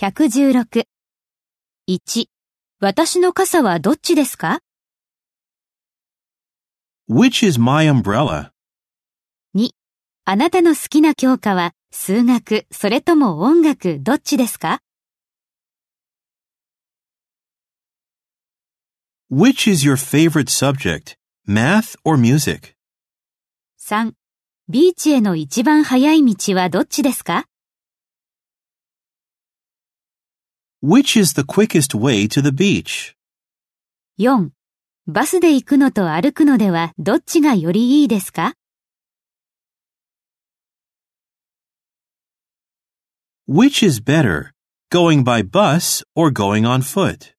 116。1、私の傘はどっちですか Which is my umbrella? 2、あなたの好きな教科は数学、それとも音楽、どっちですか Which is your favorite subject? Math or music? 3、ビーチへの一番早い道はどっちですか Which is the quickest way to the beach? 4、バスで行くのと歩くのではどっちがよりいいですか Which is better, going by bus or going on foot?